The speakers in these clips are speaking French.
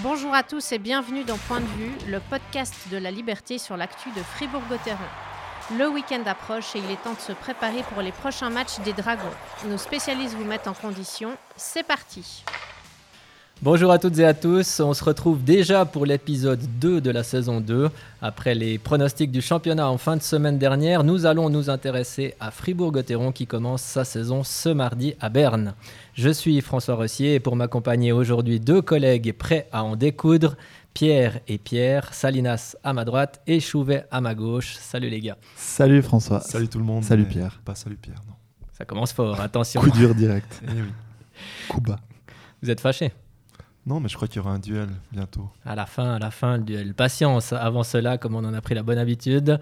Bonjour à tous et bienvenue dans Point de vue, le podcast de la liberté sur l'actu de Fribourg-Gotteron. Le week-end approche et il est temps de se préparer pour les prochains matchs des Dragons. Nos spécialistes vous mettent en condition. C'est parti. Bonjour à toutes et à tous, on se retrouve déjà pour l'épisode 2 de la saison 2. Après les pronostics du championnat en fin de semaine dernière, nous allons nous intéresser à Fribourg-Gotteron qui commence sa saison ce mardi à Berne. Je suis François Rossier et pour m'accompagner aujourd'hui deux collègues prêts à en découdre, Pierre et Pierre, Salinas à ma droite et Chouvet à ma gauche. Salut les gars. Salut François. Salut tout le monde. Salut Pierre. Pas salut Pierre, non. Ça commence fort, attention. Coup dur direct. Eh oui. Coup bas. Vous êtes fâchés Non, mais je crois qu'il y aura un duel bientôt. À la fin, à la fin, le duel. Patience. Avant cela, comme on en a pris la bonne habitude,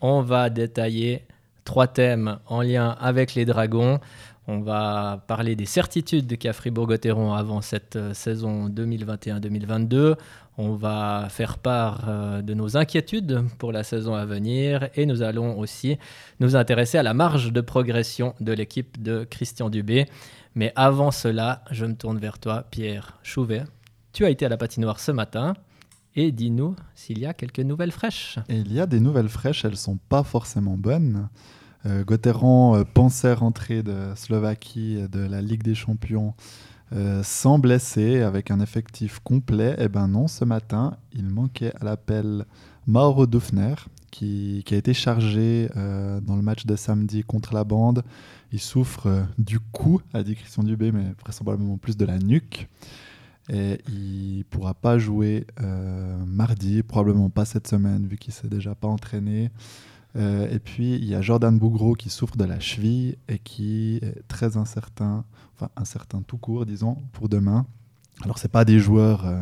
on va détailler trois thèmes en lien avec les dragons. On va parler des certitudes qu'a Fribourg-Gotteron avant cette euh, saison 2021-2022. On va faire part euh, de nos inquiétudes pour la saison à venir et nous allons aussi nous intéresser à la marge de progression de l'équipe de Christian Dubé. Mais avant cela, je me tourne vers toi, Pierre Chouvet. Tu as été à la patinoire ce matin et dis-nous s'il y a quelques nouvelles fraîches. Il y a des nouvelles fraîches, elles sont pas forcément bonnes. Euh, euh, pensait rentrer de Slovaquie de la Ligue des Champions euh, sans blesser, avec un effectif complet. Eh ben non, ce matin, il manquait à l'appel Mauro Dufner, qui, a été chargé euh, dans le match de samedi contre la bande. Il souffre du cou, a dit Christian Dubé, mais vraisemblablement plus de la nuque. Et il pourra pas jouer euh, mardi, probablement pas cette semaine, vu qu'il s'est déjà pas entraîné. Euh, et puis il y a Jordan Bougro qui souffre de la cheville et qui est très incertain, enfin incertain tout court, disons, pour demain. Alors c'est pas des joueurs euh,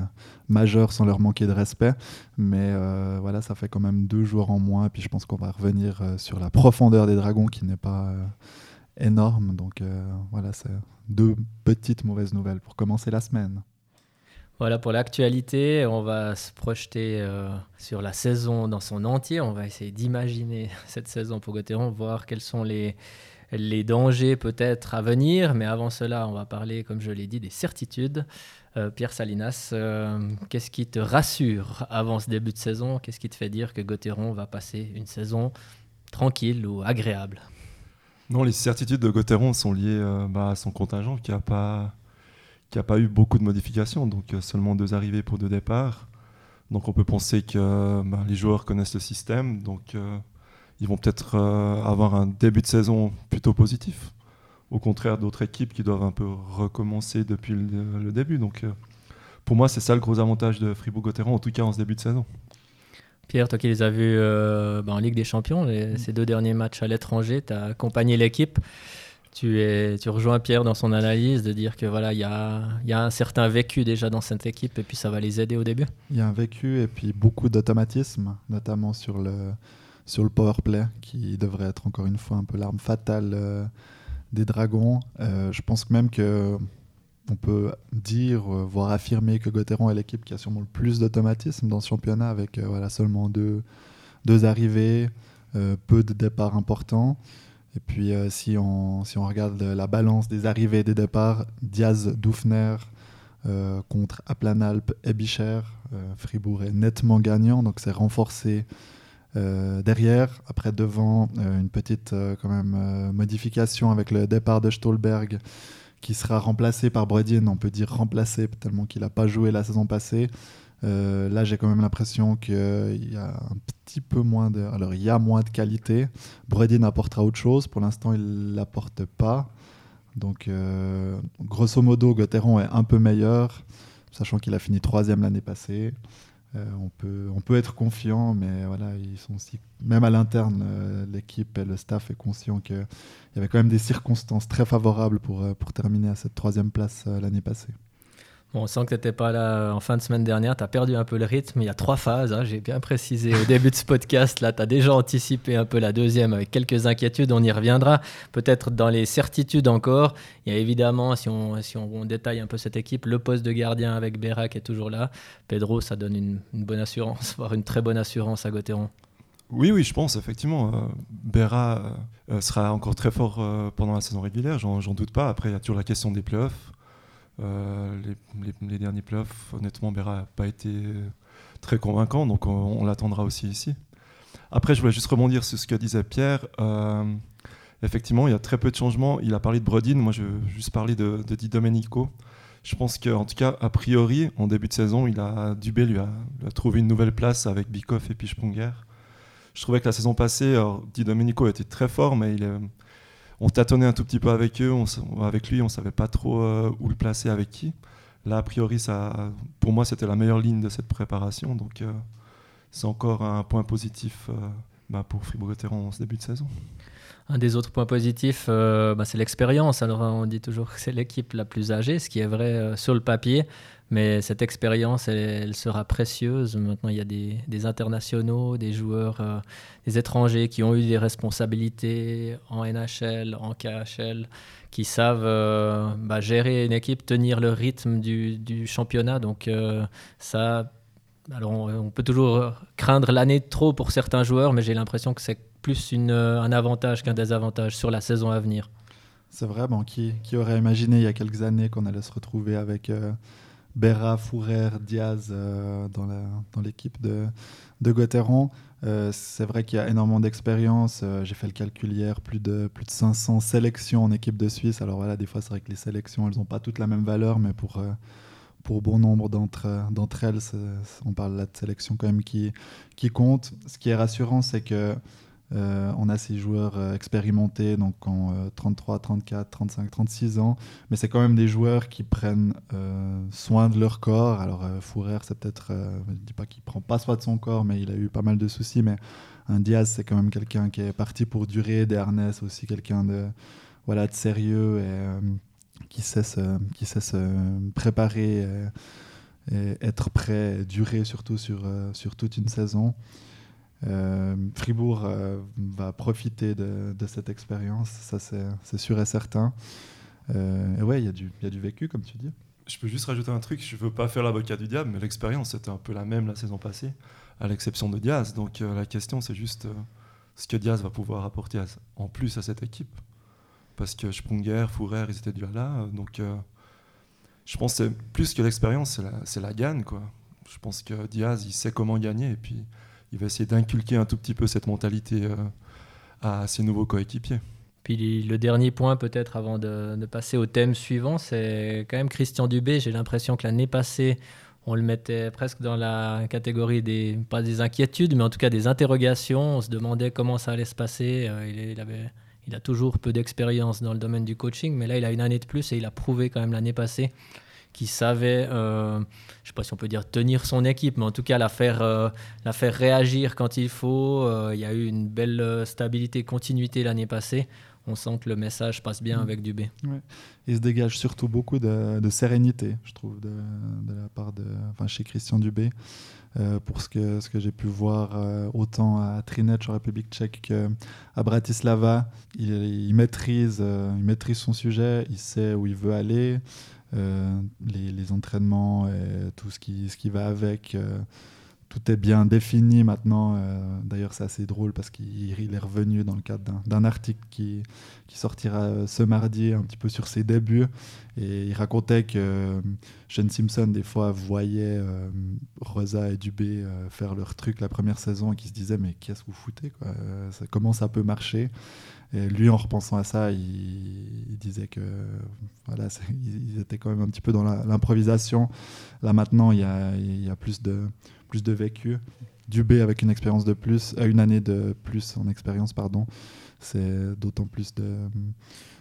majeurs sans leur manquer de respect, mais voilà, ça fait quand même deux joueurs en moins. Et puis je pense qu'on va revenir sur la profondeur des dragons qui n'est pas énorme. Donc voilà, c'est deux petites mauvaises nouvelles pour commencer la semaine. Voilà pour l'actualité. On va se projeter euh, sur la saison dans son entier. On va essayer d'imaginer cette saison pour Gotteron, voir quels sont les, les dangers peut-être à venir. Mais avant cela, on va parler, comme je l'ai dit, des certitudes. Euh, Pierre Salinas, euh, qu'est-ce qui te rassure avant ce début de saison? Qu'est-ce qui te fait dire que Gotteron va passer une saison tranquille ou agréable? Non, les certitudes de Gotteron sont liées bah, à son contingent qui n'a pas, qui a pas eu beaucoup de modifications, donc euh, seulement deux arrivées pour deux départs. Donc on peut penser que bah, les joueurs connaissent le système, donc euh, ils vont peut-être euh, avoir un début de saison plutôt positif. Au contraire d'autres équipes qui doivent un peu recommencer depuis le, le début. Donc euh, pour moi, c'est ça le gros avantage de Fribourg-Gotteron, en tout cas en ce début de saison. Pierre, toi qui les as vus euh, bah, en Ligue des Champions, les- ces deux derniers matchs à l'étranger, tu as accompagné l'équipe. Tu, es, tu rejoins Pierre dans son analyse de dire que voilà, il y a, un certain vécu déjà dans cette équipe et puis ça va les aider au début. Il y a un vécu et puis beaucoup d'automatisme, notamment sur le, power play, qui devrait être encore une fois un peu l'arme fatale euh, des dragons. Euh, je pense même que on peut dire, euh, voire affirmer que Gotteron est l'équipe qui a sûrement le plus d'automatisme dans ce championnat, avec voilà, seulement deux, arrivées, peu de départs importants. Et puis euh, si, on, si on regarde la balance des arrivées et des départs, Diaz, Dufner, euh, contre Aplanalp et Bicher. Euh, Fribourg est nettement gagnant, donc c'est renforcé euh, derrière. Après, devant, une petite quand même, modification avec le départ de Stolberg qui sera remplacé par Bredin. On peut dire remplacé tellement qu'il n'a pas joué la saison passée. Euh, là, j'ai quand même l'impression qu'il y a un petit peu moins de. Alors, il y a moins de qualité. Bredin apportera autre chose. Pour l'instant, il l'apporte pas. Donc, euh, grosso modo, Gotteron est un peu meilleur, sachant qu'il a fini troisième l'année passée. Euh, on, peut, être confiant, mais voilà, même à l'interne, euh, l'équipe et le staff est conscient qu'il y avait quand même des circonstances très favorables pour, euh, pour terminer à cette troisième place euh, l'année passée. On sent que tu n'étais pas là en fin de semaine dernière, tu as perdu un peu le rythme. Il y a trois phases, hein, j'ai bien précisé au début de ce podcast. Là, tu as déjà anticipé un peu la deuxième avec quelques inquiétudes, on y reviendra. Peut-être dans les certitudes encore. Il y a évidemment, si on, si on, détaille un peu cette équipe, le poste de gardien avec Béra qui est toujours là. Pedro, ça donne une, bonne assurance, voire une très bonne assurance à Gotteron. Oui, oui, je pense, effectivement. Euh, Berra euh, euh, sera encore très fort euh, pendant la saison régulière, j'en doute pas. Après, il y a toujours la question des playoffs. Les, les, derniers playoffs, honnêtement, Berra n'a pas été très convaincant, donc on, l'attendra aussi ici. Après, je voulais juste rebondir sur ce que disait Pierre. effectivement, il y a très peu de changements. Il a parlé de Brodin, moi je veux juste parler de, Di Domenico. Je pense qu'en tout cas, a priori, en début de saison, il a, Dubé lui a, trouvé une nouvelle place avec Bikoff et Pichponger. Je trouvais que la saison passée, Di Domenico était très fort, mais il on tâtonnait un tout petit peu avec eux, avec lui, on savait pas trop euh, où le placer avec qui. Là, a priori, ça, pour moi, c'était la meilleure ligne de cette préparation, donc euh, c'est encore un point positif euh, bah, pour Fribourg-Gotteron en ce début de saison. Un des autres points positifs, euh, bah, c'est l'expérience. Alors on dit toujours que c'est l'équipe la plus âgée, ce qui est vrai euh, sur le papier, mais cette expérience, elle, sera précieuse. Maintenant, il y a des, internationaux, des joueurs, euh, des étrangers qui ont eu des responsabilités en NHL, en KHL, qui savent bah, gérer une équipe, tenir le rythme du, du championnat. Donc ça, alors on, peut toujours craindre l'année trop pour certains joueurs, mais j'ai l'impression que c'est plus euh, un avantage qu'un désavantage sur la saison à venir. C'est vrai, bon, qui, aurait imaginé il y a quelques années qu'on allait se retrouver avec euh, Berra, Fourer, Diaz euh, dans l'équipe de, de Gauthieron C'est vrai qu'il y a énormément d'expérience. J'ai fait le calcul hier, plus de, plus de 500 sélections en équipe de Suisse. Alors voilà, des fois, c'est vrai que les sélections, elles n'ont pas toutes la même valeur, mais pour pour bon nombre d'entre elles, on parle là de sélections quand même qui, qui compte. Ce qui est rassurant, c'est que euh, on a ces joueurs euh, expérimentés, donc en 33, 34, 35, 36 ans, mais c'est quand même des joueurs qui prennent euh, soin de leur corps. Alors Fourer, c'est peut-être, je ne dis pas qu'il prend pas soin de son corps, mais il a eu pas mal de soucis. Mais un Diaz, c'est quand même quelqu'un qui est parti pour durer. Des aussi quelqu'un de, voilà, de sérieux et qui sait se, qui préparer. Et, être prêt, durer surtout sur, sur toute une saison. Euh, Fribourg euh, va profiter de, cette expérience, ça c'est sûr et certain. Euh, et ouais, il y, a du vécu, comme tu dis. Je peux juste rajouter un truc, je veux pas faire l'avocat du diable, mais l'expérience était un peu la même la saison passée, à l'exception de Diaz. Donc la question c'est juste ce que Diaz va pouvoir apporter en plus à cette équipe. Parce que Sprunger, Fourer, ils étaient déjà là. Donc je pense que plus que l'expérience, c'est la, la gagne. Quoi. Je pense que Diaz, il sait comment gagner. Et puis il va essayer d'inculquer un tout petit peu cette mentalité euh, à ses nouveaux coéquipiers. Puis le dernier point peut-être avant de, passer au thème suivant, c'est quand même Christian Dubé. J'ai l'impression que l'année passée, on le mettait presque dans la catégorie des, pas des inquiétudes, mais en tout cas des interrogations. On se demandait comment ça allait se passer. Euh, il, avait, il a toujours peu d'expérience dans le domaine du coaching, mais là il a une année de plus et il a prouvé quand même l'année passée qui savait, euh, je ne sais pas si on peut dire tenir son équipe, mais en tout cas la faire, euh, la faire réagir quand il faut. Euh, il y a eu une belle stabilité, continuité l'année passée. On sent que le message passe bien mm. avec Dubé. Ouais. Il se dégage surtout beaucoup de, sérénité, je trouve, de, la part de, enfin, chez Christian Dubé. pour ce que, ce que j'ai pu voir autant à Trinec en République tchèque qu'à Bratislava, il, il maîtrise, il maîtrise son sujet, il sait où il veut aller. Euh, les, entraînements et tout ce qui, ce qui va avec. Euh, tout est bien défini maintenant. Euh, d'ailleurs, c'est assez drôle parce qu'il est revenu dans le cadre d'un article qui, qui, sortira ce mardi, un petit peu sur ses débuts. Et il racontait que Shane Simpson, des fois, voyait Rosa et Dubé faire leur truc la première saison et qui se disait Mais qu'est-ce que vous foutez quoi? Comment ça peut marcher? Et lui, en repensant à ça, il, disait que voilà, ils étaient quand même un petit peu dans l'improvisation. Là maintenant, il y a, plus, de, plus de vécu. Dubé avec une expérience de plus, euh, une année de plus en expérience, pardon, c'est d'autant plus de,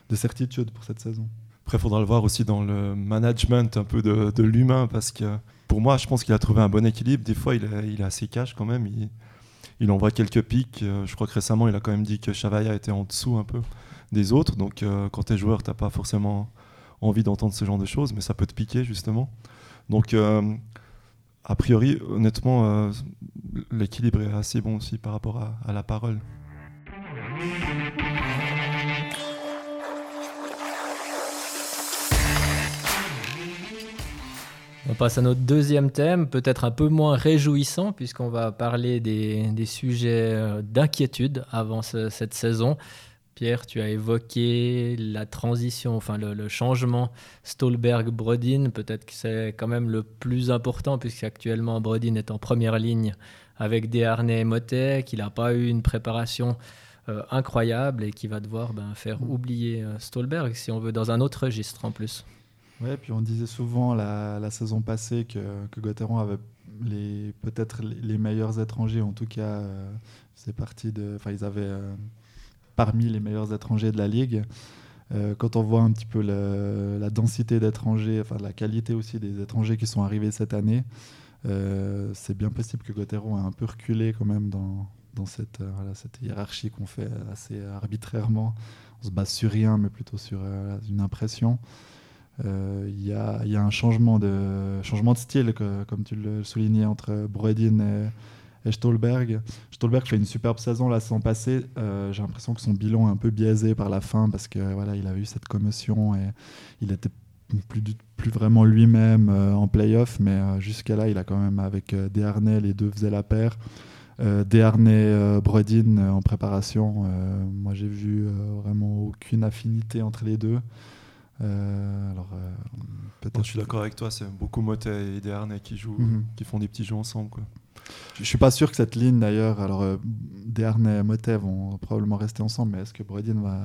de, certitude pour cette saison. Après, il faudra le voir aussi dans le management un peu de, l'humain, parce que pour moi, je pense qu'il a trouvé un bon équilibre. Des fois, il est, il est assez cash quand même. Il envoie quelques pics. Euh, je crois que récemment, il a quand même dit que Chavaya était en dessous un peu des autres. Donc, euh, quand tu es joueur, tu pas forcément envie d'entendre ce genre de choses, mais ça peut te piquer, justement. Donc, euh, a priori, honnêtement, l'équilibre est assez bon aussi par rapport à la parole. On passe à notre deuxième thème, peut-être un peu moins réjouissant, puisqu'on va parler des, sujets euh, d'inquiétude avant cette saison. Pierre, tu as évoqué la transition, enfin le, changement Stolberg-Brodin. Peut-être que c'est quand même le plus important, puisqu'actuellement Brodin est en première ligne avec Desharnais et Motet, qu'il n'a pas eu une préparation euh, incroyable et qui va devoir ben, faire oublier euh, Stolberg, si on veut, dans un autre registre en plus. Oui, puis on disait souvent la, saison passée que, que avait peut-être les, meilleurs étrangers, en tout cas, euh, c'est parti de, enfin ils avaient parmi les meilleurs étrangers de la ligue. Euh, quand on voit un petit peu la densité d'étrangers, enfin la qualité aussi des étrangers qui sont arrivés cette année, euh, c'est bien possible que Gauthieron ait un peu reculé quand même dans, dans cette, euh, cette hiérarchie qu'on fait assez arbitrairement. On se base sur rien, mais plutôt sur une impression. Il y, a, un changement de, style, comme tu le soulignais, entre Bredin et, Stolberg. Stolberg fait une superbe saison la saison passée. Euh, j'ai l'impression que son bilan est un peu biaisé par la fin parce que voilà, il a eu cette commotion et il était plus, plus vraiment lui-même euh, en playoff, mais euh, jusqu'à là, il a quand même avec Desharnais, les deux faisaient la paire. Desharnais, Brodin en préparation. moi, j'ai vu vraiment aucune affinité entre les deux. Alors, peut-être. je suis d'accord avec toi, c'est beaucoup Motet et Desharnais qui jouent, mhm. qui font des petits jeux ensemble. Quoi. Je suis pas sûr que cette ligne d'ailleurs, alors euh, Desharnais et Motet vont probablement rester ensemble, mais est-ce que Brodin va,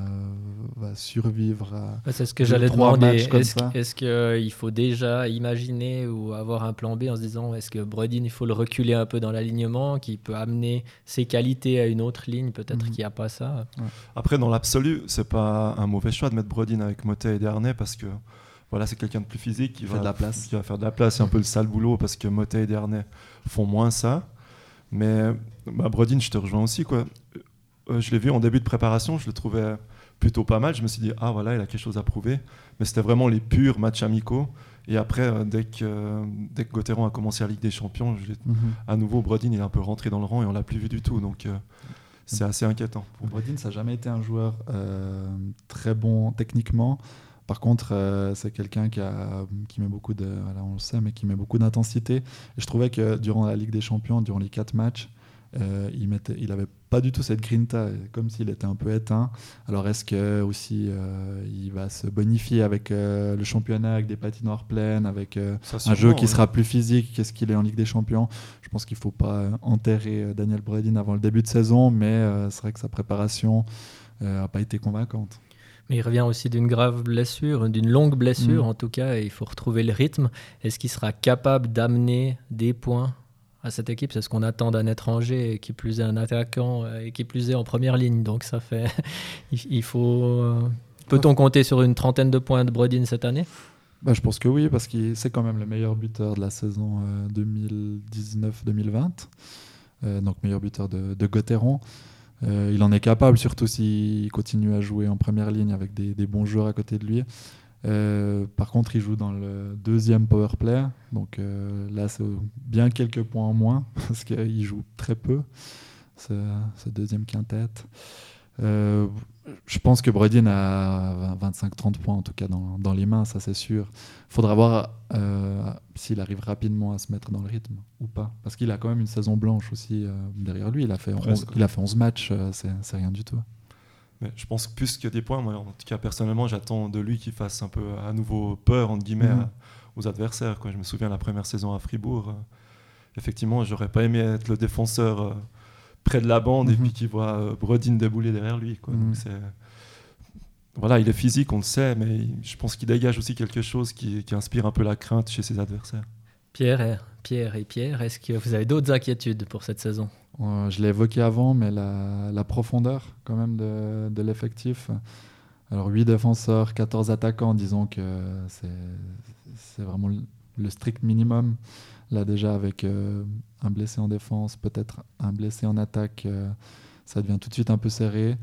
va survivre à. C'est ce que j'allais demander. Est-ce qu'il euh, faut déjà imaginer ou avoir un plan B en se disant est-ce que Brodin, il faut le reculer un peu dans l'alignement, qui peut amener ses qualités à une autre ligne, peut-être mhm. qu'il n'y a pas ça? Après, dans l'absolu, c'est pas un mauvais choix de mettre Brodin avec Motet et Desharnais parce que voilà, c'est quelqu'un de plus physique qui va, de la place. qui va faire de la place. C'est un peu le sale boulot parce que Motet et Dernay font moins ça. Mais bah, Brodin, je te rejoins aussi. Quoi. Euh, je l'ai vu en début de préparation, je le trouvais plutôt pas mal. Je me suis dit, ah voilà, il a quelque chose à prouver. Mais c'était vraiment les purs matchs amicaux. Et après, euh, dès que, euh, dès que Gauthieron a commencé la Ligue des Champions, mhm. à nouveau, Brodin il est un peu rentré dans le rang et on l'a plus vu du tout. Donc c'est assez inquiétant. Brodin, ça n'a jamais été un joueur très bon techniquement. Par contre, euh, c'est quelqu'un qui, qui met beaucoup de, on le sait, mais qui met beaucoup d'intensité. Et je trouvais que durant la Ligue des Champions, durant les quatre matchs, euh, il mettait, il avait pas du tout cette grinta, comme s'il était un peu éteint. Alors est-ce que aussi euh, il va se bonifier avec le championnat, avec des patinoires pleines, avec un jeu qui sera plus physique qu'est-ce qu'il est en Ligue des Champions? Je pense qu'il faut pas enterrer Daniel Bredin avant le début de saison, mais c'est vrai que sa préparation n'a pas été convaincante. Mais il revient aussi d'une grave blessure, d'une longue blessure mm. en tout cas, et il faut retrouver le rythme. Est-ce qu'il sera capable d'amener des points à cette équipe? C'est ce qu'on attend d'un étranger, qui plus est un attaquant, euh, et qui plus est en première ligne. Donc ça fait. il faut. Euh, peut-on compter sur une trentaine de points de Brodin cette année? Bah, je pense que oui, parce que c'est quand même le meilleur buteur de la saison 2019-2020. Euh, donc meilleur buteur de, de Gauthieron. Euh, il en est capable, surtout s'il continue à jouer en première ligne avec des, bons joueurs à côté de lui. Euh, par contre, il joue dans le deuxième power play, donc euh, là, c'est bien quelques points en moins parce qu'il joue très peu, ce, deuxième quintette. Je pense que Brodin a 25-30 points en tout cas dans, les mains, ça c'est sûr. Il faudra voir s'il arrive rapidement à se mettre dans le rythme ou pas. Parce qu'il a quand même une saison blanche aussi euh, derrière lui. Il a fait 11, il a fait 11 matchs, euh, c'est rien du tout. Mais je pense plus que des points, moi en tout cas personnellement, j'attends de lui qu'il fasse un peu à nouveau peur entre guillemets mhm. aux adversaires. Quoi. Je me souviens la première saison à Fribourg. Euh, effectivement, j'aurais pas aimé être le défenseur près de la bande et mhm. puis qu'il voit Brodin débouler derrière lui. Quoi. Donc mhm. voilà, il est physique, on le sait, mais je pense qu'il dégage aussi quelque chose qui, inspire un peu la crainte chez ses adversaires. Pierre, Pierre et Pierre, est-ce que vous avez d'autres inquiétudes pour cette saison? Euh, Je l'ai évoqué avant, mais la, profondeur quand même de, l'effectif. Alors 8 défenseurs, 14 attaquants, disons que c'est vraiment le strict minimum. Là déjà avec euh, un blessé en défense, peut-être un blessé en attaque, euh, ça devient tout de suite un peu serré.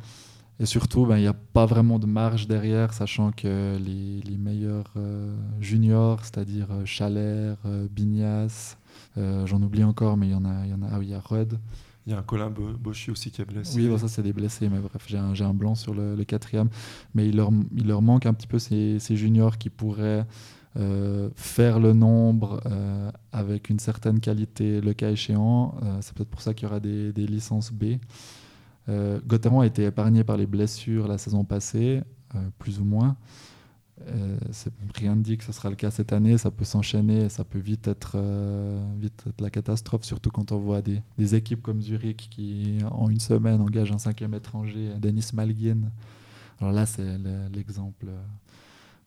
Et surtout, ben, il n'y a pas vraiment de marge derrière, sachant que les, les meilleurs euh, juniors, c'est-à-dire Chalère, Bignas, j'en oublie encore, mais il y en a, il y en a, ah oui, il y a Rudd. Il y a un Colin Boshi aussi qui est blessé. Oui, ça c'est des blessés, mais bref, j'ai un, un, blanc sur le, le, quatrième. Mais il leur, il leur manque un petit peu ces, ces juniors qui pourraient faire le nombre avec une certaine qualité le cas échéant. c'est peut-être pour ça qu'il y aura des, licences B. Euh, Gauthieron a été épargné par les blessures la saison passée, plus ou moins. Euh, rien ne dit que ce sera le cas cette année. Ça peut s'enchaîner, ça peut vite être, la catastrophe, surtout quand on voit des, des, équipes comme Zurich qui, en une semaine, engagent un cinquième étranger, Denis Malgin. Alors là, c'est l'exemple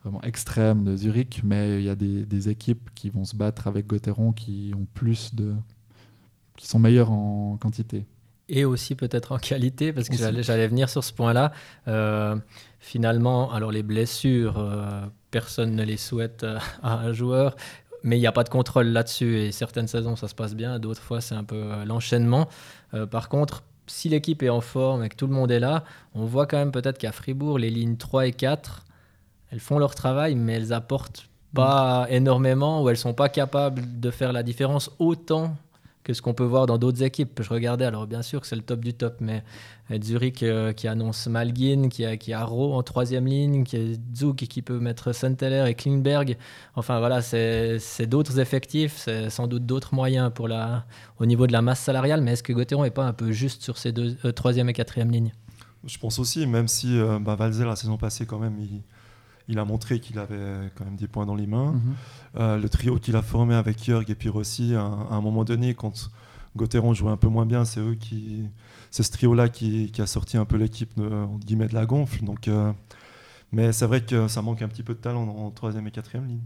vraiment extrême de Zurich, mais il y a des, des, équipes qui vont se battre avec Gauthieron qui ont plus de, qui sont meilleures en quantité. Et aussi peut-être en qualité, parce que j'allais venir sur ce point-là. Euh, finalement, alors les blessures, euh, personne ne les souhaite euh, à un joueur, mais il n'y a pas de contrôle là-dessus. Et certaines saisons, ça se passe bien, d'autres fois, c'est un peu l'enchaînement. par contre, si l'équipe est en forme et que tout le monde est là, on voit quand même peut-être qu'à Fribourg, les lignes 3 et 4, elles font leur travail, mais elles apportent pas énormément ou elles sont pas capables de faire la différence autant que ce qu'on peut voir dans d'autres équipes. Je regardais, alors bien sûr que c'est le top du top, mais Zurich euh, qui annonce Malgin, qui a, qui a Rowe en troisième ligne, qui a Zug qui peut mettre Senteller et Klingberg. Enfin voilà, c'est d'autres effectifs, c'est sans doute d'autres moyens pour la, au niveau de la masse salariale, mais est-ce que Gauthieron n'est pas un peu juste sur ces deux, euh, troisième et quatrième lignes? Je pense aussi, même si euh, bah, la saison passée quand même, il il a montré qu'il avait quand même des points dans les mains. Mhm. Euh, le trio qu'il a formé avec Jörg et puis Rossi, à, un moment donné, quand Gauthieron jouait un peu moins bien, c'est eux qui, c'est ce trio-là qui, a sorti un peu l'équipe de, de la gonfle. Donc, euh, mais c'est vrai que ça manque un petit peu de talent en troisième et quatrième ligne.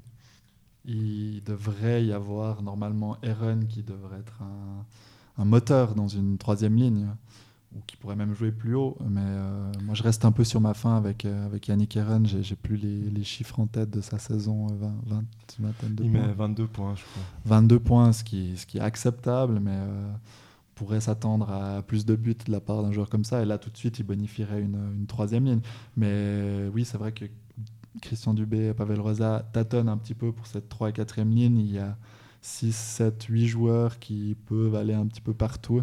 Il devrait y avoir normalement Eren qui devrait être un, un moteur dans une troisième ligne ou qui pourrait même jouer plus haut. Mais euh, moi, je reste un peu sur ma fin avec, euh, avec Yannick Eren. J'ai plus les, les, chiffres en tête de sa saison. 20, 20, 22 Il met 22 points, je crois. 22 points, ce qui, ce qui est acceptable, mais euh, on pourrait s'attendre à plus de buts de la part d'un joueur comme ça. Et là, tout de suite, il bonifierait une, une troisième ligne. Mais oui, c'est vrai que Christian Dubé et Pavel Rosa tâtonnent un petit peu pour cette 3 et 4e ligne. Il y a 6, 7, 8 joueurs qui peuvent aller un petit peu partout.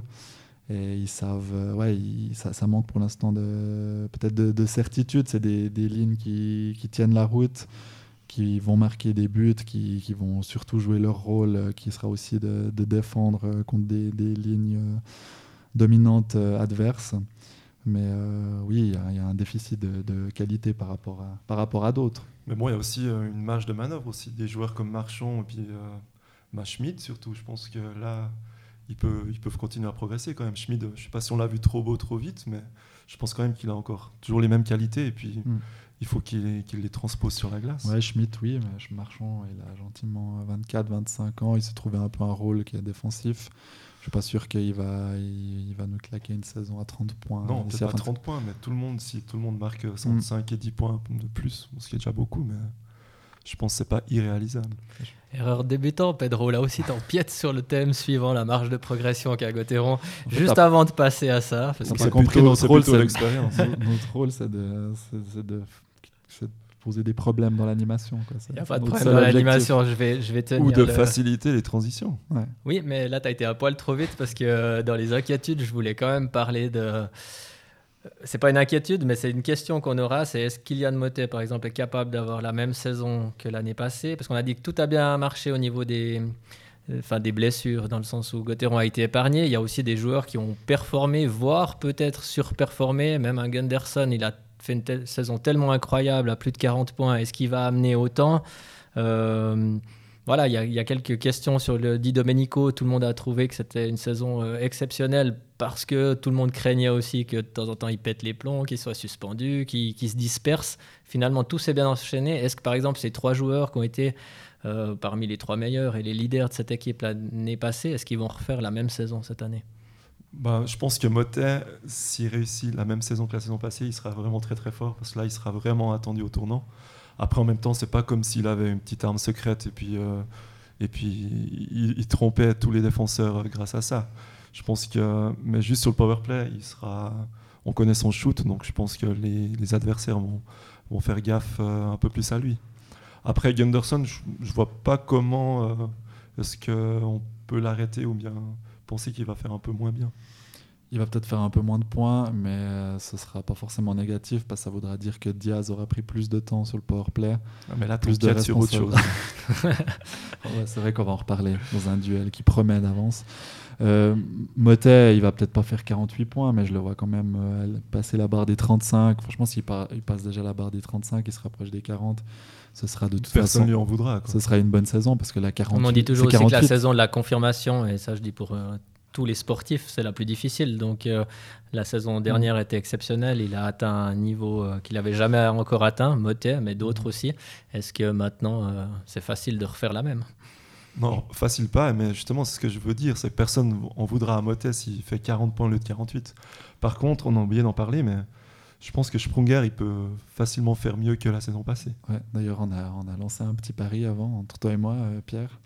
Et ils savent, euh, ouais, ça, ça, manque pour l'instant de, peut-être de, certitude. C'est des, des, lignes qui, qui, tiennent la route, qui vont marquer des buts, qui, qui, vont surtout jouer leur rôle, euh, qui sera aussi de, de défendre euh, contre des, des lignes dominantes adverses. Mais oui, il y, a un déficit de, qualité par rapport à, par rapport à d'autres. Mais bon, il y a aussi une marge de manœuvre aussi. Des joueurs comme Marchand et puis euh, surtout. Je pense que là ils peuvent, ils peuvent continuer à progresser quand même. Schmid, je ne sais pas si on l'a vu trop beau, trop vite, mais je pense quand même qu'il a encore toujours les mêmes qualités et puis hmm. il faut qu'il les transpose sur la glace. Ouais, Schmidt, oui, mais Marchand, il a gentiment 24, 25 ans, il s'est trouvé un peu un rôle qui est défensif. Je suis pas sûr qu'il va, il, va nous claquer une saison à 30 points. Non, peut-être pas 30 points, mais tout le monde, si tout le monde marque 65 et 10 points de plus, ce qui est déjà beaucoup, mais je pense que c'est pas irréalisable. Erreur débutant, Pedro. Là aussi, t'empiètes sur le thème suivant la marge de progression qu'a Gauthieron. Juste avant de passer à ça, parce que compris notre rôle, c'est l'expérience. notre rôle, c'est de, de, poser des problèmes dans l'animation. Il n'y a pas de problème dans l'animation, je vais, je vais tenir. Ou de faciliter les transitions. Oui, mais là, tu as été un poil trop vite parce que euh, dans les inquiétudes, je voulais quand même parler de c'est pas une inquiétude, mais c'est une question qu'on aura. C'est est-ce qu'Ilian Motet, par exemple, est capable d'avoir la même saison que l'année passée? Parce qu'on a dit que tout a bien marché au niveau des, enfin, des blessures, dans le sens où Gauthieron a été épargné. Il y a aussi des joueurs qui ont performé, voire peut-être surperformé. Même un Gunderson, il a fait une saison tellement incroyable, à plus de 40 points. Est-ce qu'il va amener autant? Euh, voilà, il y, a quelques questions sur le Di Domenico. Tout le monde a trouvé que c'était une saison euh, exceptionnelle parce que tout le monde craignait aussi que de temps en temps il pète les plombs, qu'il soit suspendu, qu'il se disperse. Finalement, tout s'est bien enchaîné. Est-ce que par exemple ces trois joueurs qui ont été euh, parmi les trois meilleurs et les leaders de cette équipe l'année passée, est-ce qu'ils vont refaire la même saison cette année? Bah, je pense que Motet, s'il réussit la même saison que la saison passée, il sera vraiment très très fort parce que là, il sera vraiment attendu au tournant. Après, en même temps, c'est pas comme s'il avait une petite arme secrète et puis, euh, et puis il, trompait tous les défenseurs euh, grâce à ça. Je pense que, mais juste sur le power play, il sera, on connaît son shoot, donc je pense que les, adversaires vont, vont, faire gaffe euh, un peu plus à lui. Après, Gunderson, je, je vois pas comment est-ce qu'on peut l'arrêter ou bien penser qu'il va faire un peu moins bien. Il va peut-être faire un peu moins de points, mais euh, ce sera pas forcément négatif parce que ça voudra dire que Diaz aura pris plus de temps sur le power play. Ah, mais là, plus de sur autre chose. ouais, c'est vrai qu'on va en reparler dans un duel qui promet d'avance. Euh, Motet, il va peut-être pas faire 48 points, mais je le vois quand même euh, passer la barre des 35. Franchement, s'il il passe déjà la barre des 35, il se rapproche des 40 ce sera de toute Personne façon. lui en voudra. Ce sera une bonne saison parce que la 48. On dit toujours aussi que la saison de la confirmation, et ça je dis pour euh, tous les sportifs, c'est la plus difficile. Donc euh, la saison mm. dernière était exceptionnelle. Il a atteint un niveau euh, qu'il n'avait jamais encore atteint, Motet, mais d'autres mm. aussi. Est-ce que maintenant c'est facile de refaire la même? Non, facile pas, mais justement, c'est ce que je veux dire, c'est que personne en voudra à Motet s'il fait 40 points au lieu de 48. Par contre, on a oublié d'en parler, mais je pense que Sprunger, il peut facilement faire mieux que la saison passée. Ouais, D'ailleurs, on a, on a lancé un petit pari avant, entre toi et moi, euh, Pierre.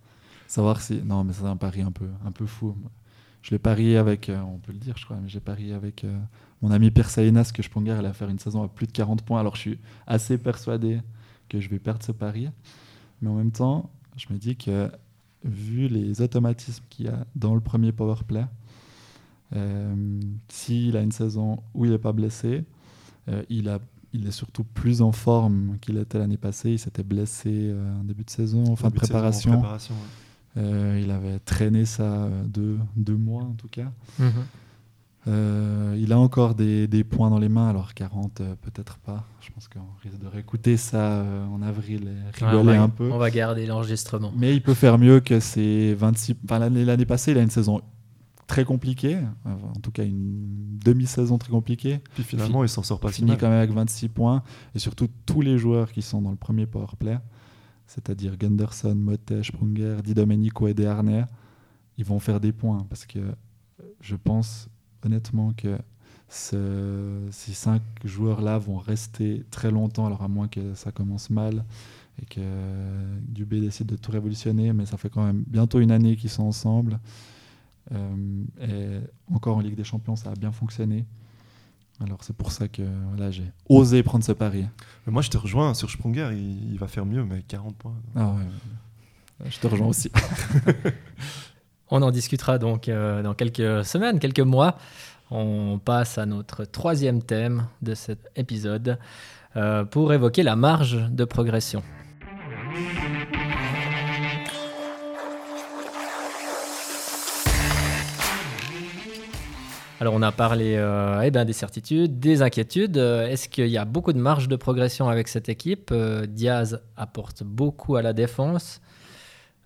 Savoir si. Non, mais c'est un pari un peu, un peu fou. Je l'ai parié avec, euh, on peut le dire, je crois, mais j'ai parié avec euh, mon ami Pierre Salinas que Sprunger allait faire une saison à plus de 40 points. Alors, je suis assez persuadé que je vais perdre ce pari. Mais en même temps, je me dis que, vu les automatismes qu'il y a dans le premier power play, s'il a une saison où il n'est pas blessé, euh, il, a, il est surtout plus en forme qu'il était l'année passée. Il s'était blessé euh, en début de saison, en fin de préparation. Euh, il avait traîné ça deux, deux, mois en tout cas. Mhm. il a encore des, des, points dans les mains, alors 40 peut-être pas. Je pense qu'on risque de réécouter ça en avril et rigoler un peu. On va garder l'enregistrement. Mais il peut faire mieux que ses 26. Enfin, l'année passée, il a une saison très compliqué, en tout cas une demi-saison très compliquée. Puis finalement, il s'en sort pas finit quand même avec 26 points. Et surtout, tous les joueurs qui sont dans le premier powerplay, c'est-à-dire Gunderson, Motte, Sprunger, Di Domenico et Desharnais, ils vont faire des points. Parce que je pense honnêtement que ces cinq joueurs-là vont rester très longtemps, alors à moins que ça commence mal et que Dubé décide de tout révolutionner, mais ça fait quand même bientôt une année qu'ils sont ensemble. Euh, et encore en Ligue des Champions, ça a bien fonctionné. Alors c'est pour ça que là j'ai osé prendre ce pari. moi je te rejoins sur Sprunger, il, va faire mieux, mais 40 points. Ah ouais, je te rejoins aussi. On en discutera donc euh, dans quelques semaines, quelques mois. On passe à notre troisième thème de cet épisode euh, pour évoquer la marge de progression. Alors on a parlé euh, eh ben, des certitudes, des inquiétudes. Euh, est-ce qu'il y a beaucoup de marge de progression avec cette équipe? Euh, Diaz apporte beaucoup à la défense.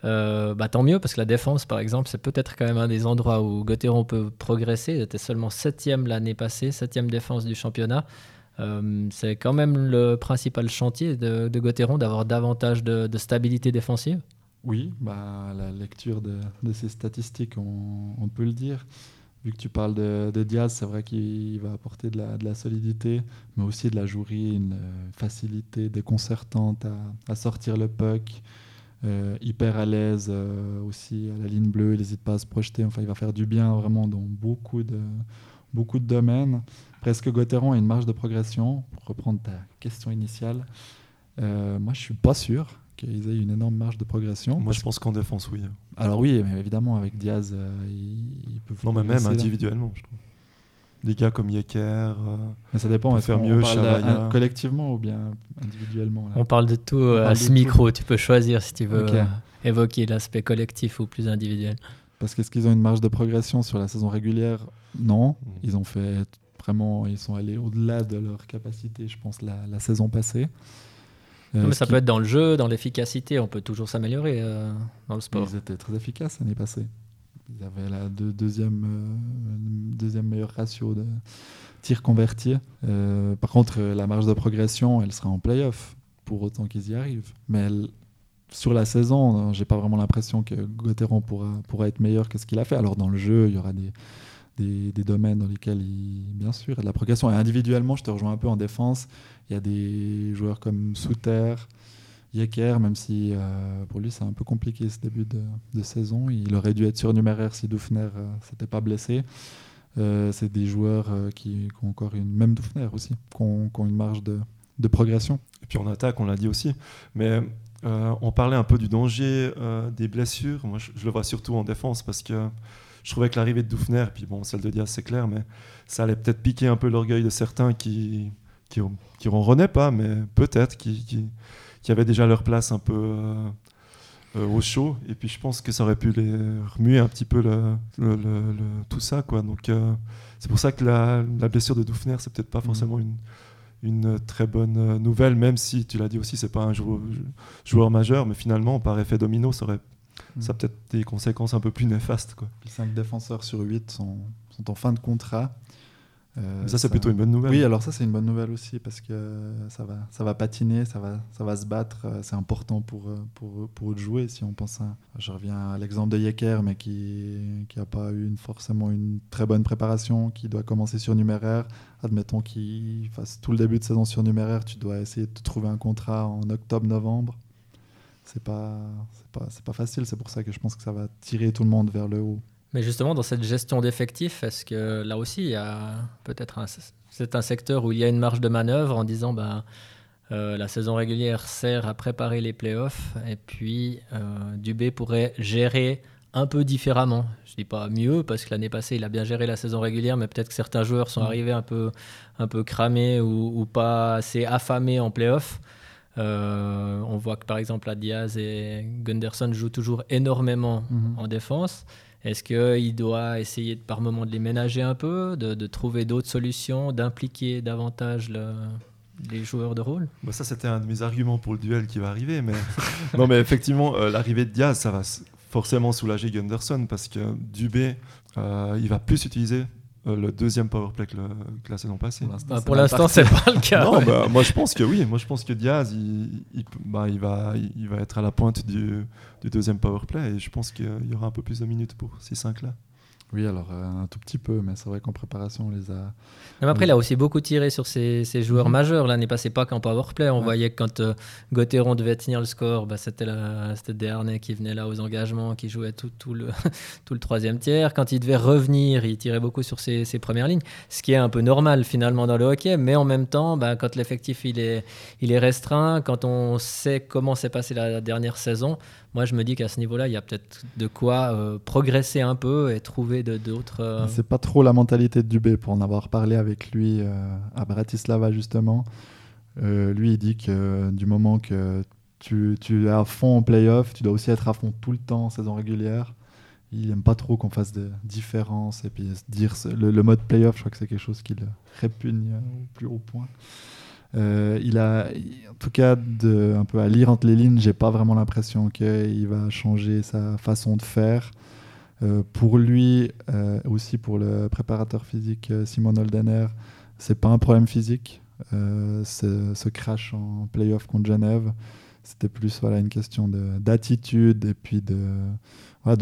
bah, tant mieux parce que la défense par exemple c'est peut-être quand même un des endroits où Gauthieron peut progresser. Il était seulement septième l'année passée, septième défense du championnat. c'est quand même le principal chantier de, de d'avoir davantage de, stabilité défensive? Oui, bah, la lecture de, ces statistiques on peut le dire vu que tu parles de, Diaz, c'est vrai qu'il va apporter de la, solidité, mais aussi de la jouerie, une euh, facilité déconcertante à, à sortir le puck, euh, hyper à l'aise euh, aussi à la ligne bleue, il n'hésite pas à se projeter, enfin il va faire du bien vraiment dans beaucoup de, beaucoup de domaines. Presque Gauthieron a une marge de progression, pour reprendre ta question initiale. Moi je suis pas sûr qu'ils aient une énorme marge de progression. Moi je pense qu'en défense oui. Alors oui, mais évidemment, avec Diaz, euh, il, peut Non, mais même individuellement, je trouve. Des gars comme Yecker. Euh, mais ça dépend, on faire mieux parle collectivement ou bien individuellement On parle de tout à ce micro, tu peux choisir si tu veux euh, évoquer l'aspect collectif ou plus individuel. Parce qu'est-ce qu'ils ont une marge de progression sur la saison régulière? Non. Mm. Ils ont fait vraiment, ils sont allés au-delà de leur capacité, je pense, la saison passée. Euh, mais ça peut être dans le jeu, dans l'efficacité, on peut toujours s'améliorer euh, dans le sport. Ils étaient très efficaces l'année passée. Ils avaient la deuxième, euh, deuxième meilleur ratio de tirs convertis. par contre, la marge de progression, elle sera en playoff, pour autant qu'ils y arrivent. Mais sur la saison, j'ai pas vraiment l'impression que Gauthieron pourra, pourra être meilleur que ce qu'il a fait. Alors dans le jeu, il y aura des, des, domaines dans lesquels, il, bien sûr, a de la progression. Et individuellement, je te rejoins un peu en défense. Il y a des joueurs comme Souter, Yecker, même si euh, pour lui c'est un peu compliqué ce début de, saison. Il aurait dû être surnuméraire si Dufner ne euh, s'était pas blessé. Euh, c'est des joueurs qui, ont encore une, même Dufner aussi, qui ont, une marge de, progression. Et puis en attaque, on l'a dit aussi. Mais on parlait un peu du danger des blessures. Moi, je, le vois surtout en défense parce que je trouvais que l'arrivée de Doufner, puis bon, celle de Diaz, c'est clair, mais ça allait peut-être piquer un peu l'orgueil de certains qui, qui, qui ronronnaient pas, mais peut-être, qui, qui, qui, avaient déjà leur place un peu euh, euh, au chaud. Et puis je pense que ça aurait pu les remuer un petit peu le, le, le, tout ça. Quoi. Donc euh, c'est pour ça que la, la blessure de Doufner, c'est peut-être pas mmh. forcément une, une très bonne nouvelle, même si tu l'as dit aussi, c'est pas un joueur, joueur, majeur, mais finalement, par effet domino, ça aurait mmh. ça peut-être des conséquences un peu plus néfastes. Quoi. 5 défenseurs sur 8 sont, sont en fin de contrat. Euh, ça, c'est plutôt une bonne nouvelle. Oui, alors ça, c'est une bonne nouvelle aussi parce que ça va, ça va patiner, ça va, ça va se battre. Euh, c'est important pour, euh, pour, pour jouer. Si on pense à, je reviens à l'exemple de Yecker, mais qui n'a pas eu une, forcément une très bonne préparation, qui doit commencer sur numéraire. Admettons qu'il fasse tout le début de saison sur numéraire, tu dois essayer de trouver un contrat en octobre-novembre. C'est pas, pas, pas facile. C'est pour ça que je pense que ça va tirer tout le monde vers le haut. Mais justement, dans cette gestion d'effectifs, est-ce que là aussi, il y a peut-être un, c'est un secteur où il y a une marge de manœuvre en disant ben, euh, la saison régulière sert à préparer les playoffs et puis euh, Dubé pourrait gérer un peu différemment. Je dis pas mieux parce que l'année passée il a bien géré la saison régulière, mais peut-être que certains joueurs sont mm. arrivés un peu, un peu cramés ou, pas assez affamés en playoffs. Euh, on voit que par exemple, Diaz et Gunderson jouent toujours énormément mm-hmm. en défense. Est-ce qu'il doit essayer par moment de les ménager un peu, de, trouver d'autres solutions, d'impliquer davantage les joueurs de rôle? Bah Ça, c'était un de mes arguments pour le duel qui va arriver. Mais non, mais effectivement, euh, l'arrivée de Diaz, ça va forcément soulager Gunderson parce que Dubé, euh, il va plus utiliser euh, le deuxième powerplay que, que la saison passée. Pour l'instant, c'est pas le cas. Non, bah, moi je pense que oui. Moi je pense que Diaz, il, il, bah, il, va, il va être à la pointe du, du deuxième powerplay et je pense qu'il y aura un peu plus de minutes pour ces cinq là. Oui, alors euh, un tout petit peu, mais c'est vrai qu'en préparation, on les a. Même après, il a aussi beaucoup tiré sur ses, joueurs mhm. majeurs. L'année passée, pas qu'en powerplay. On voyait que quand euh, Gauthieron devait tenir le score, bah, c'était Dernay qui venait là aux engagements, qui jouait tout, tout, le, tout le troisième tiers. Quand il devait revenir, il tirait beaucoup sur ses, ses, premières lignes, ce qui est un peu normal finalement dans le hockey. Mais en même temps, bah, quand l'effectif il est, il est restreint, quand on sait comment s'est passée la dernière saison, moi je me dis qu'à ce niveau-là, il y a peut-être de quoi euh, progresser un peu et trouver d'autres. Euh... C'est pas trop la mentalité de Dubé pour en avoir parlé avec lui euh, à Bratislava justement. Euh, lui, il dit que du moment que tu, es à fond en playoff, tu dois aussi être à fond tout le temps en saison régulière. Il aime pas trop qu'on fasse des différences et puis dire le, le mode playoff, je crois que c'est quelque chose qui le répugne au plus haut point. Euh, il a, en tout cas, un peu à lire entre les lignes, j'ai pas vraiment l'impression qu'il va changer sa façon de faire. Euh, pour lui, euh, aussi pour le préparateur physique Simon Holdener, c'est pas un problème physique. ce crash en playoff contre Genève, c'était plus voilà, une question d'attitude et puis de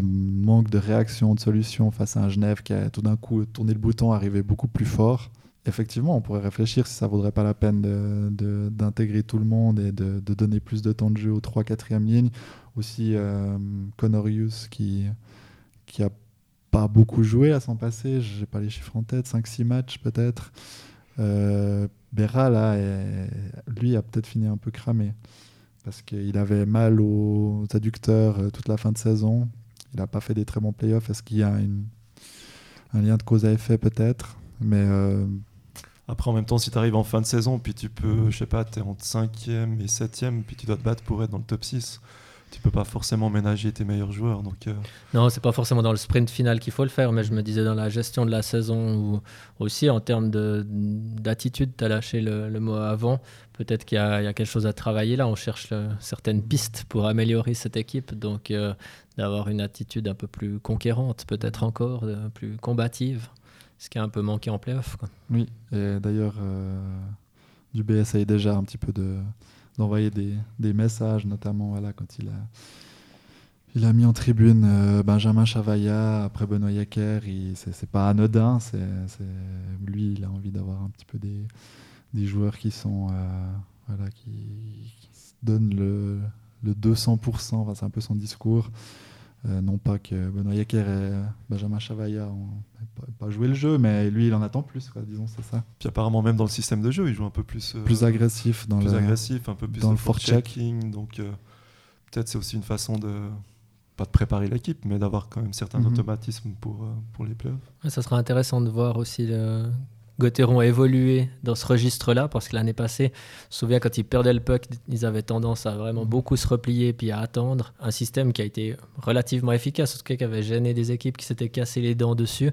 manque de réaction, de solution face à un Genève qui a tout d'un coup tourné le bouton, arrivé beaucoup plus fort effectivement, on pourrait réfléchir si ça vaudrait pas la peine d'intégrer tout le monde et de, donner plus de temps de jeu aux 3-4e lignes. Aussi, euh, Conorius qui, qui a pas beaucoup joué à s'en passer, j'ai pas les chiffres en tête, 5-6 matchs peut-être. Euh, là, lui, a peut-être fini un peu cramé parce qu'il avait mal aux adducteurs euh, toute la fin de saison. Il n'a pas fait des très bons playoffs. Est-ce qu'il y a un lien de cause à effet peut-être? Euh, après, en même temps, si tu arrives en fin de saison, puis tu peux, je sais pas, tu es entre 5e et 7e, puis tu dois te battre pour être dans le top 6, tu peux pas forcément ménager tes meilleurs joueurs. Donc, euh... Non, c'est pas forcément dans le sprint final qu'il faut le faire, mais je me disais dans la gestion de la saison ou aussi en termes d'attitude, tu as lâché le, mot avant. Peut-être qu'il y, y, a quelque chose à travailler là. On cherche certaines pistes pour améliorer cette équipe, donc euh, d'avoir une attitude un peu plus conquérante, peut-être encore, euh, plus combative ce qui a un peu manqué en playoff. Oui, et d'ailleurs, euh, Dubé essaye déjà un petit peu de, d'envoyer des, messages, notamment voilà, quand il a, mis en tribune euh, Benjamin Chavaya après Benoît Yaker. C'est, pas anodin, lui, il a envie d'avoir un petit peu des, joueurs qui sont. Euh, voilà, qui, donnent le, le 200%, enfin, c'est un peu son discours. Euh, non pas que Benoît Yaker et Benjamin Chavaya n'ont pas, joué le jeu, mais lui, il en attend plus, disons, c'est ça. Puis apparemment, même dans le système de jeu, il joue un peu plus. Euh, plus agressif dans plus le. agressif, un peu plus dans le forechecking. Donc euh, peut-être c'est aussi une façon de pas de préparer l'équipe, mais d'avoir quand même certains Mhm. automatismes pour, euh, pour les playoffs. Ouais, Ça sera intéressant de voir aussi le Gauthieron évoluer dans ce registre-là, parce que l'année passée, je me souviens quand ils perdaient le puck, ils avaient tendance à vraiment beaucoup se replier puis à attendre. Un système qui a été relativement efficace, en tout cas qui avait gêné des équipes qui s'étaient cassées les dents dessus.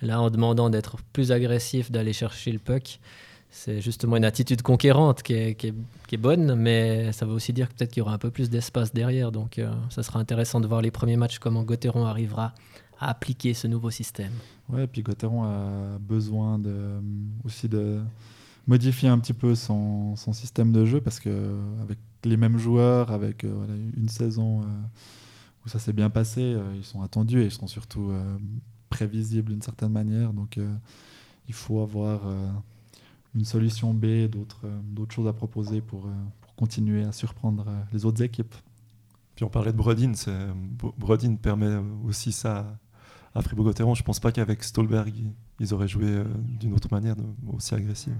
Là, en demandant d'être plus agressif, d'aller chercher le puck, c'est justement une attitude conquérante qui est, qui est- qui est bonne, mais ça veut aussi dire que peut-être qu'il y aura un peu plus d'espace derrière. Donc, euh, ça sera intéressant de voir les premiers matchs, comment Gauthieron arrivera à appliquer ce nouveau système. Ouais, puis Gauthieron a besoin de, aussi de modifier un petit peu son, son système de jeu parce que avec les mêmes joueurs, avec euh, voilà, une saison euh, où ça s'est bien passé, euh, ils sont attendus et ils sont surtout euh, prévisibles d'une certaine manière. Donc euh, il faut avoir euh, une solution B, d'autres euh, d'autres choses à proposer pour, euh, pour continuer à surprendre euh, les autres équipes. Puis on parlait de Brodin, Brodin permet aussi ça à Fribourg-Gotteron. Je pense pas qu'avec Stolberg, ils- auraient joué euh, d'une autre manière, aussi agressive.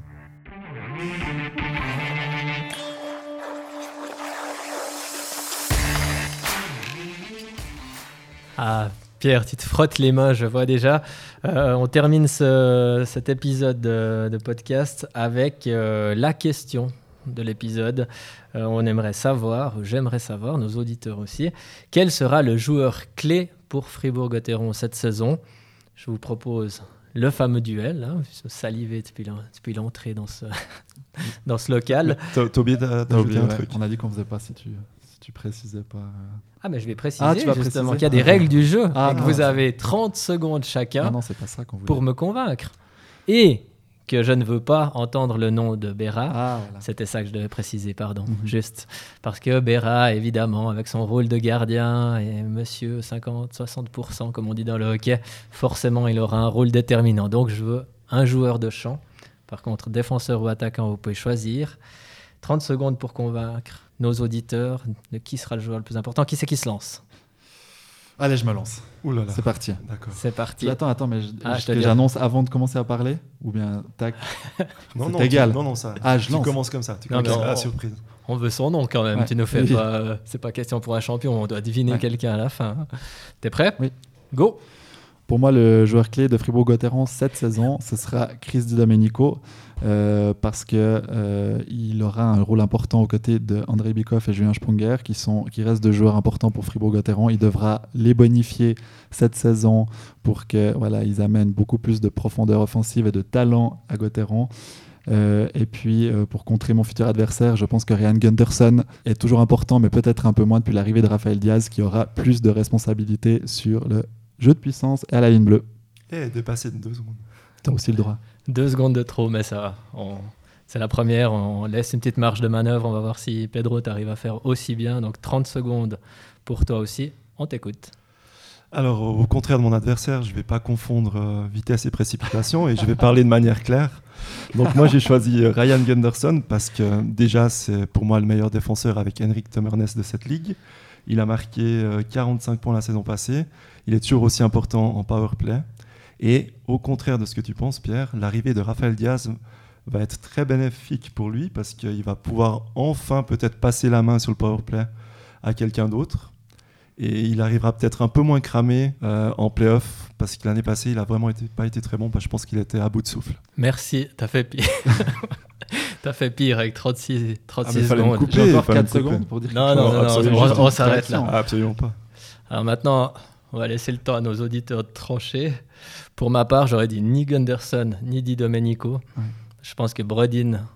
Ah, Pierre, tu te frottes les mains, je vois déjà. Euh, on termine ce- cet épisode de, de podcast avec euh, la question de l'épisode. Euh, on aimerait savoir, j'aimerais savoir, nos auditeurs aussi, quel sera le joueur clé pour Fribourg-Gotteron cette saison Je vous propose le fameux duel, hein, je saliver depuis l'en- depuis l'entrée dans ce, dans ce local. T'as t'as oublié, t'as oublié un Ouais, truc. On a dit qu'on faisait pas si tu, si tu précisais pas. euh. Ah, mais je vais préciser Ah, tu vas justement qu'il y a des Ah. règles du jeu Ah, et que non, vous avez 30 secondes chacun Ah non, c'est pas ça qu'on voulait. pour me convaincre. Et que je ne veux pas entendre le nom de Béra. Ah, voilà. C'était ça que je devais préciser, pardon. Mhm. Juste. Parce que Béra, évidemment, avec son rôle de gardien et monsieur 50-60%, comme on dit dans le hockey, forcément, il aura un rôle déterminant. Donc, je veux un joueur de champ. Par contre, défenseur ou attaquant, vous pouvez choisir. 30 secondes pour convaincre nos auditeurs de qui sera le joueur le plus important. Qui c'est qui se lance? Allez, je me lance. Ouh là là. C'est parti. D'accord. C'est parti. Attends, attends, mais je- Ah, je- j'annonce avant de commencer à parler Ou bien, tac Non, C'est non, égal. tu- non, non, ça. Ah, je tu lance. commences comme ça. Tu Non, commences on- surprise. On veut son nom quand même. Ouais. Tu nous fais Oui. pas. euh, c'est pas question pour un champion. On doit deviner Ouais. quelqu'un à la fin. T'es prêt Oui. Go. Pour moi, le joueur clé de Fribourg-Gotteron cette saison, ce sera Chris Di Domenico, euh, parce que euh, aura un rôle important aux côtés de André Bikoff et Julien Sprunger, qui, sont, qui restent deux joueurs importants pour Fribourg-Gotteron. Il devra les bonifier cette saison pour que voilà, amènent beaucoup plus de profondeur offensive et de talent à Gotteron. Euh, et puis, pour contrer mon futur adversaire, je pense que Ryan Gunderson est toujours important, mais peut-être un peu moins depuis l'arrivée de Raphaël Diaz, qui aura plus de responsabilités sur le jeu de puissance et à la ligne bleue. Eh, dépassé de deux secondes. Tu as aussi le droit. Deux secondes de trop, mais ça va. On- C'est la première. On laisse une petite marge de manœuvre. On va voir si Pedro t'arrive à faire aussi bien. Donc 30 secondes pour toi aussi. On t'écoute. Alors, au contraire de mon adversaire, je ne vais pas confondre euh, vitesse et précipitation et je vais parler de manière claire. Donc, moi, j'ai choisi euh, Ryan Gunderson parce que déjà, c'est pour moi le meilleur défenseur avec Henrik Temernes de cette ligue. Il a marqué euh, 45 points la saison passée. Il est toujours aussi important en power play. Et au contraire de ce que tu penses, Pierre, l'arrivée de Rafael Diaz va être très bénéfique pour lui parce qu'il va pouvoir enfin peut-être passer la main sur le power play à quelqu'un d'autre. Et il arrivera peut-être un peu moins cramé euh, en playoff parce que l'année passée, il a vraiment été, pas été très bon. Parce que je pense qu'il était à bout de souffle. Merci. T'as fait pire. T'as fait pire avec 36, 36 Ah, mais fallait me secondes. couper. Encore fallait me 4 couper. secondes pour dire Non, non, non, non, absolument. on- s'arrête là. Ah, absolument pas. Alors maintenant, on va laisser le temps à nos auditeurs de trancher. Pour ma part, j'aurais dit ni Gunderson ni Di Domenico. Ouais. Je pense que Brodin,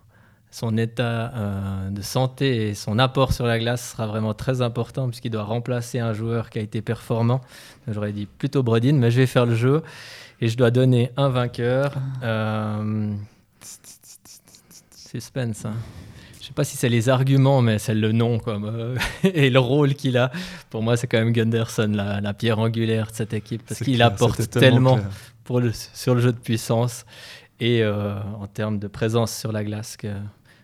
son état euh, de santé et son apport sur la glace sera vraiment très important puisqu'il doit remplacer un joueur qui a été performant. J'aurais dit plutôt Brodin, mais je vais faire le jeu et je dois donner un vainqueur. Euh, Suspense. Hein. Je sais pas si c'est les arguments, mais c'est le nom euh, et le rôle qu'il a. Pour moi, c'est quand même Gunderson, la, la pierre angulaire de cette équipe, parce qu'il apporte tellement clair. pour le, sur le jeu de puissance et euh, en termes de présence sur la glace que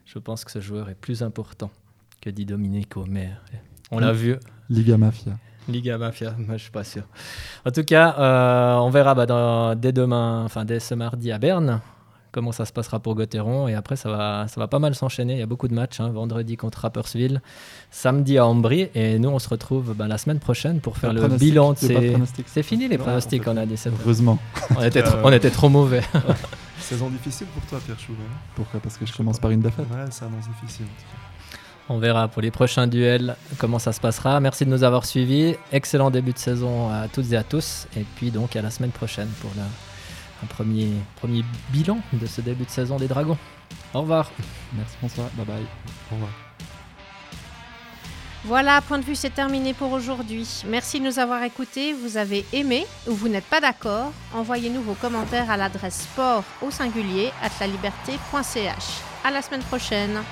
je pense que ce joueur est plus important que Di Domenico. Mais on l'a vu, Liga Mafia. Liga Mafia, moi je suis pas sûr. En tout cas, euh, on verra bah, dans- dès demain, enfin dès ce mardi à Berne, comment ça se passera pour Gauthieron. Et après, ça va, ça va pas mal s'enchaîner. Il y a beaucoup de matchs. hein. Vendredi contre Rapperswil, samedi à Ambry. Et nous, on se retrouve ben, la semaine prochaine pour faire le bilan de ces. C'est fini les Ouais, pronostics, on on fait a dit. c'est vrai. Heureusement. On était, trop, Euh, on était trop mauvais. Saison difficile pour toi, Pierre Chouvet. hein Pourquoi? Parce que je commence par une défaite. Ouais, ça annonce difficile. en tout cas. On verra pour les prochains duels comment ça se passera. Merci de nous avoir suivis. Excellent début de saison à toutes et à tous. Et puis donc à la semaine prochaine pour la- un premier, premier bilan de ce début de saison des Dragons. Au revoir. Merci François. Bye bye. Au revoir. Voilà, point de vue, c'est terminé pour aujourd'hui. Merci de nous avoir écoutés. Vous avez aimé ou vous n'êtes pas d'accord Envoyez-nous vos commentaires à l'adresse sport au singulier at laliberté.ch. À la semaine prochaine.